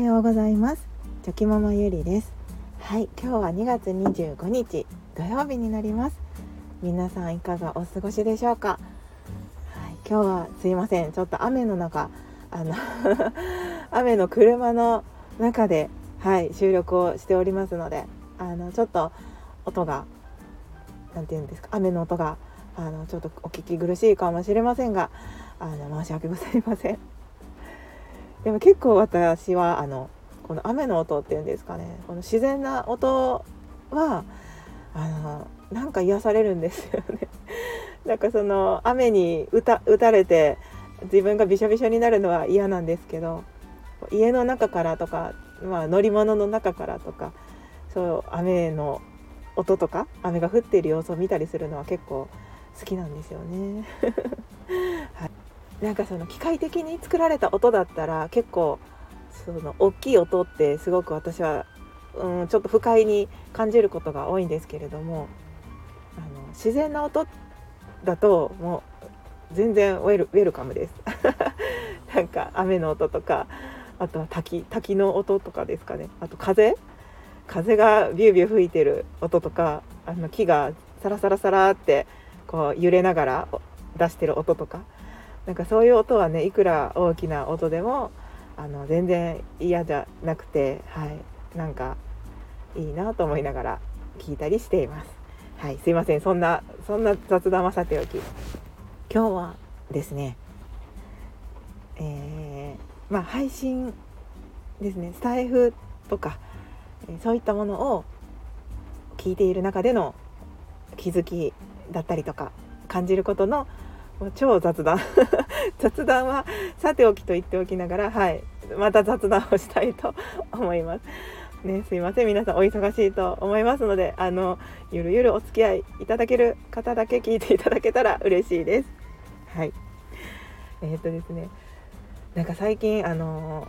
ようございます。チョキママゆりです。はい今日は2月25日土曜日になります。皆さんいかがお過ごしでしょうか？はい今日はすいません。ちょっと雨の中あの 雨の車の中ではい収録をしておりますのであのちょっと音が何て言うんですか？雨の音があのちょっとお聞き苦しいかもしれませんがあの申し訳ございません。でも結構私はあのこの雨の音っていうんですかねこの自然な音はあのなんか癒されるんですよね なんかその雨に打た打たれて自分がびしょびしょになるのは嫌なんですけど家の中からとか、まあ、乗り物の中からとかそう雨の音とか雨が降っている様子を見たりするのは結構好きなんですよね。なんかその機械的に作られた音だったら結構その大きい音ってすごく私は、うん、ちょっと不快に感じることが多いんですけれどもあの自然な音だともう全然ウェルウェルカムです。なんか雨の音とかあとは滝滝の音とかですかね。あと風。風がビュービュー吹いてる音とかあの木がサラサラサラってこう揺れながら出してる音とか。なんかそういう音はねいくら大きな音でもあの全然嫌じゃなくてはい。なんかいいなと思いながら聞いたりしています。はい。すいません。そんなそんな雑談はさておき。今日はですねえー、まあ配信ですね。スタイフとかそういったものを聞いている中での気づきだったりとか感じることのもう超雑談。雑談はさておきと言っておきながらはい。また雑談をしたいと思います。ね、すいません。皆さんお忙しいと思いますのであのゆるゆるお付き合いいただける方だけ聞いていただけたら 嬉しいです。はい。えー、っとですね。なんか最近あの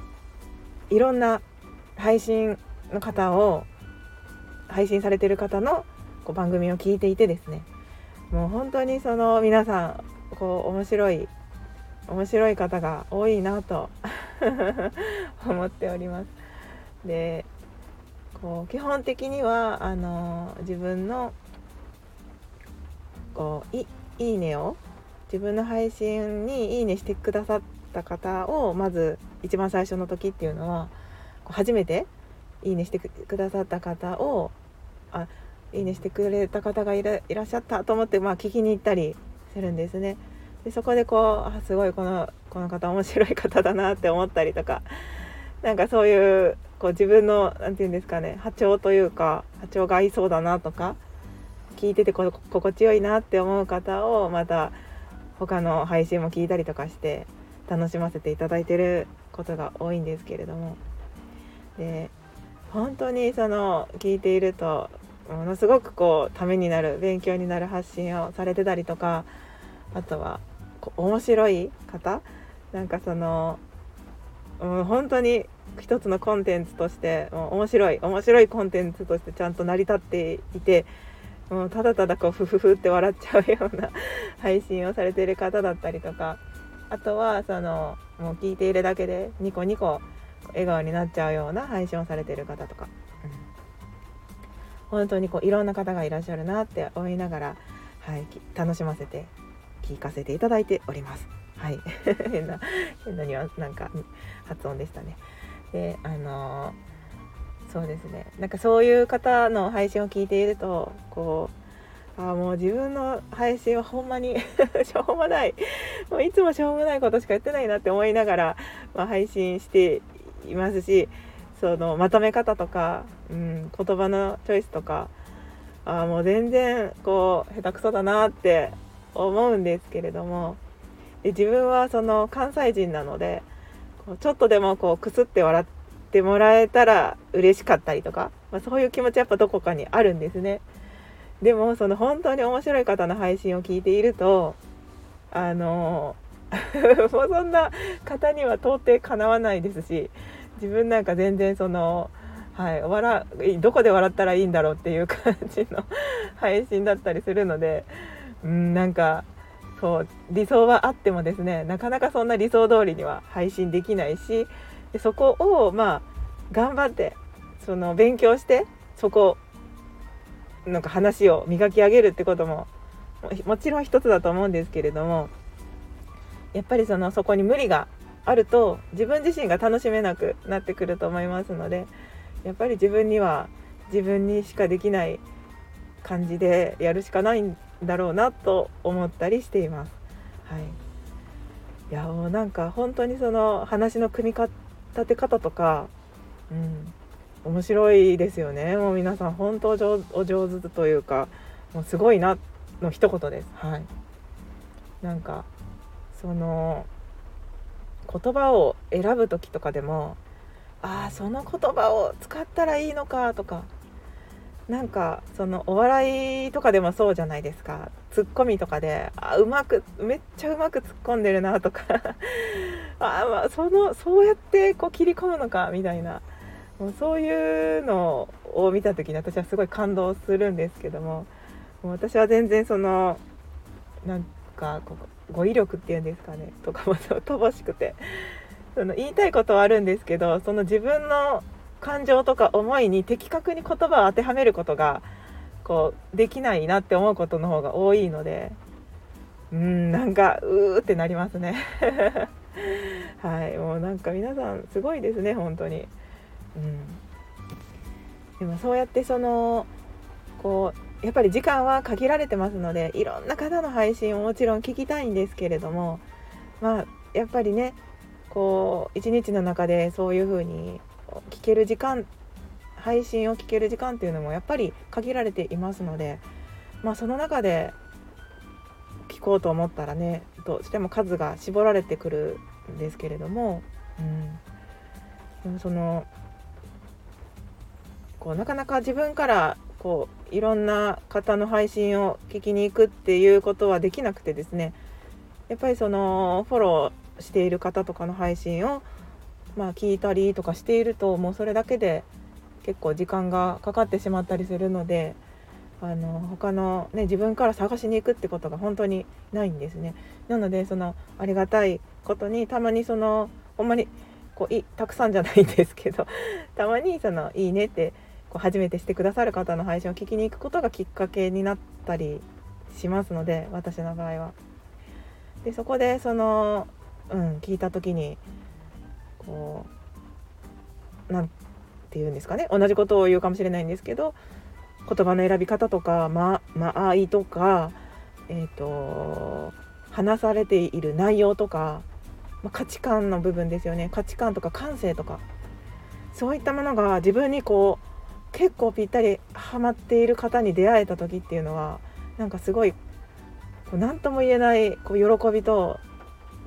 いろんな配信の方を配信されてる方のこう番組を聞いていてですね。もう本当にその皆さんこう面白い面白い方が多いなと 思っております。でこう基本的にはあの自分のこういいいねを自分の配信にいいねしてくださった方をまず一番最初の時っていうのは初めていいねしてくださった方をあいいねしてくれた方がいらっしゃったと思って、まあ、聞きに行ったりするんですね。でそこでこうあすごいこのこの方面白い方だなって思ったりとかなんかそういうこう自分の何て言うんですかね波長というか波長が合いそうだなとか聞いててこ心地よいなって思う方をまた他の配信も聞いたりとかして楽しませていただいてることが多いんですけれども。で本当にその聞いているとものすごくこうためになる勉強になる発信をされてたりとかあとは面白い方？なんかその、うん、本当に一つのコンテンツとしてもう面白い面白いコンテンツとしてちゃんと成り立っていてもうただただこうフフフって笑っちゃうような 配信をされている方だったりとかあとはそのもう聞いているだけでニコニコ笑顔になっちゃうような配信をされている方とか、うん、本当にこういろんな方がいらっしゃるなって思いながら、はい、楽しませて聞かせていただいております。はい、変な変なにはなんか発音でしたね。であのー、そうですねなんかそういう方の配信を聞いているとこうあもう自分の配信はほんまに しょうもないもういつもしょうもないことしか言ってないなって思いながら、まあ、配信していますしそのまとめ方とか、うん、言葉のチョイスとかあもう全然こう下手くそだなって思うんですけれどもで自分はその関西人なのでちょっとでもこうくすって笑ってもらえたら嬉しかったりとか、まあ、そういう気持ちやっぱどこかにあるんですね。でもその本当に面白い方の配信を聞いているとあの もうそんな方には到底かなわないですし自分なんか全然その、はい、笑どこで笑ったらいいんだろうっていう感じの配信だったりするのでうんなんかそう理想はあってもですねなかなかそんな理想通りには配信できないしでそこをまあ頑張ってその勉強してそこなんか話を磨き上げるってことももちろん一つだと思うんですけれどもやっぱりそのそこに無理があると自分自身が楽しめなくなってくると思いますのでやっぱり自分には自分にしかできない感じでやるしかないんだろうなと思ったりしています。はい、いやもうなんか本当にその話の組み立て方とか、うん、面白いですよねもう皆さん本当お上手というかもうすごいなの一言です。はい、なんかその言葉を選ぶ時とかでもああその言葉を使ったらいいのかとかなんかそのお笑いとかでもそうじゃないですか。ツッコミとかであうまくめっちゃうまく突っ込んでるなとか。あまあそのそうやってこう切り込むのかみたいな。もうそういうのを見た時に私はすごい感動するんですけども。もう私は全然そのなんかこう語彙力っていうんですかね。とかも乏しくて。その言いたいことはあるんですけどその自分の感情とか思いに的確に言葉を当てはめることがこうできないなって思うことの方が多いのでうんなんかうーってなりますね。はいもうなんか皆さんすごいですね本当に。うん。でもそうやってそのこうやっぱり時間は限られてますのでいろんな方の配信をもちろん聞きたいんですけれどもまあやっぱりねこう一日の中でそういうふうに聞ける時間配信を聞ける時間っていうのもやっぱり限られていますので、まあ、その中で聞こうと思ったらねどうしても数が絞られてくるんですけれども、うん、でもそのこうなかなか自分からこういろんな方の配信を聞きに行くっていうことはできなくてですねやっぱりそのフォローしている方とかの配信をまあ、聞いたりとかしているともうそれだけで結構時間がかかってしまったりするのであの他の、ね、自分から探しに行くってことが本当にないんですね。なのでそのありがたいことにたまにそのほんまにこういたくさんじゃないんですけど たまにその「いいね」ってこう初めてしてくださる方の配信を聞きに行くことがきっかけになったりしますので私の場合は。でそこでその、うん、聞いた時にこう何て言うんですかね。同じことを言うかもしれないんですけど言葉の選び方とか間合いとか、えーと、話されている内容とか、ま、価値観の部分ですよね。価値観とか感性とか。そういったものが自分にこう結構ぴったりはまっている方に出会えた時っていうのはなんかすごい何とも言えないこう喜びと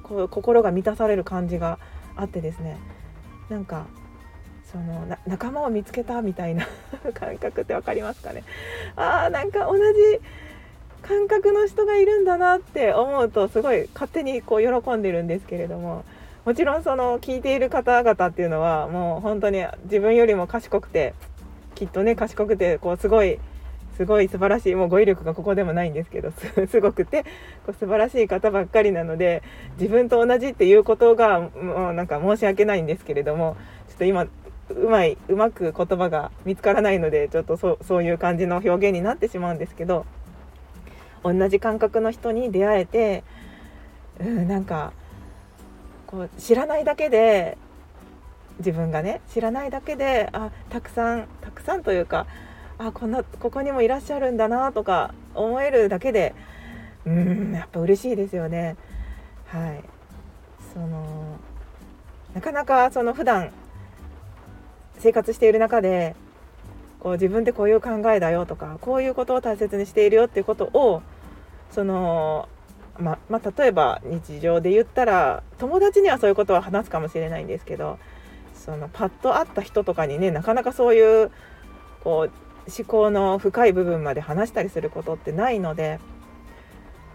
こう心が満たされる感じがあってですねなんかその仲間を見つけたみたいな 感覚って分かりますかね。あーなんか同じ感覚の人がいるんだなって思うとすごい勝手にこう喜んでるんですけれどももちろんその聞いている方々っていうのはもう本当に自分よりも賢くてきっとね賢くてこうすごいすごい素晴らしいもう語彙力がここでもないんですけど すごくてこう素晴らしい方ばっかりなので自分と同じっていうことがもうなんか申し訳ないんですけれどもちょっと今うまいうまく言葉が見つからないのでちょっとそそういう感じの表現になってしまうんですけど同じ感覚の人に出会えてうんなんかこう知らないだけで自分がね知らないだけであたくさんたくさんというかあこんなここにもいらっしゃるんだなとか思えるだけでうんやっぱ嬉しいですよね。はいそのなかなかその普段生活している中でこう自分ってこういう考えだよとかこういうことを大切にしているよっていうことをそのままあ、例えば日常で言ったら友達にはそういうことは話すかもしれないんですけどそのパッと会った人とかにねなかなかそういうこう思考の深い部分まで話したりすることってないので、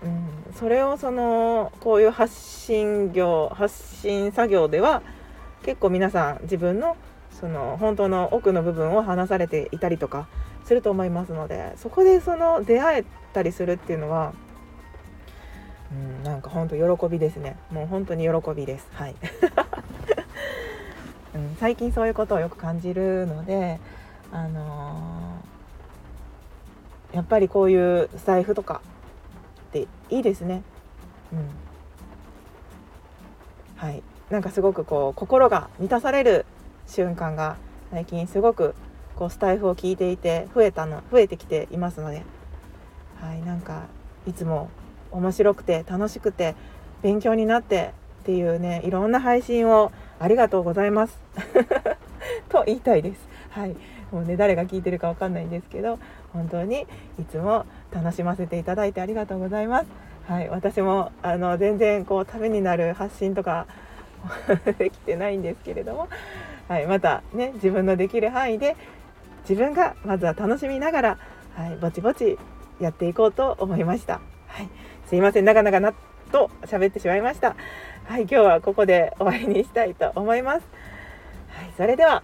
うん、それをそのこういう発信業発信作業では結構皆さん自分のその本当の奥の部分を話されていたりとかすると思いますのでそこでその出会えたりするっていうのは、うん、なんか本当喜びですね。もう本当に喜びです。はい、うん、最近そういうことをよく感じるのであの、やっぱりこういうスタイフとかっていいですね。うん。はい。なんかすごくこう心が満たされる瞬間が最近すごくこうスタイフを聞いていて増えたの増えてきていますので。はい。なんかいつも面白くて楽しくて勉強になってっていうねいろんな配信をありがとうございます。と言いたいです。はい。もうね誰が聞いてるかわかんないんですけど本当にいつも楽しませていただいてありがとうございますはい私もあの全然こうためになる発信とか できてないんですけれども、はい、またね自分のできる範囲で自分がまずは楽しみながら、はい、ぼちぼちやっていこうと思いました。はい、すいません長々なと喋ってしまいました。はい、今日はここで終わりにしたいと思います。はい、それでは